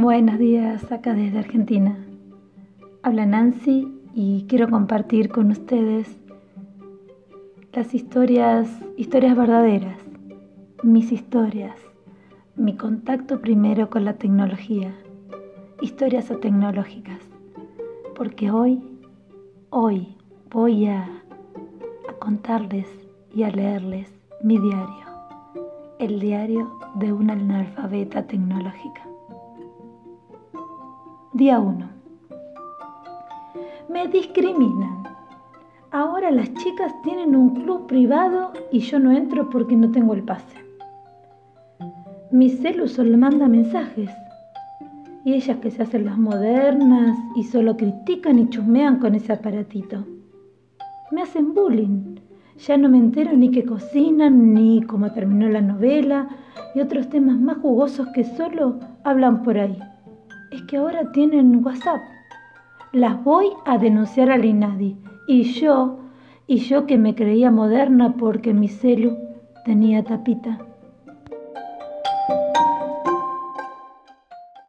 Buenos días acá desde Argentina. Habla Nancy y quiero compartir con ustedes las historias, historias verdaderas, mis historias, mi contacto primero con la tecnología, historias tecnológicas, porque hoy, hoy voy a, a contarles y a leerles mi diario, el diario de una analfabeta tecnológica. Día 1. Me discriminan. Ahora las chicas tienen un club privado y yo no entro porque no tengo el pase. Mi celu solo manda mensajes. Y ellas que se hacen las modernas y solo critican y chusmean con ese aparatito. Me hacen bullying. Ya no me entero ni qué cocinan, ni cómo terminó la novela y otros temas más jugosos que solo hablan por ahí es que ahora tienen WhatsApp. Las voy a denunciar al INADI. Y yo, y yo que me creía moderna porque mi celu tenía tapita.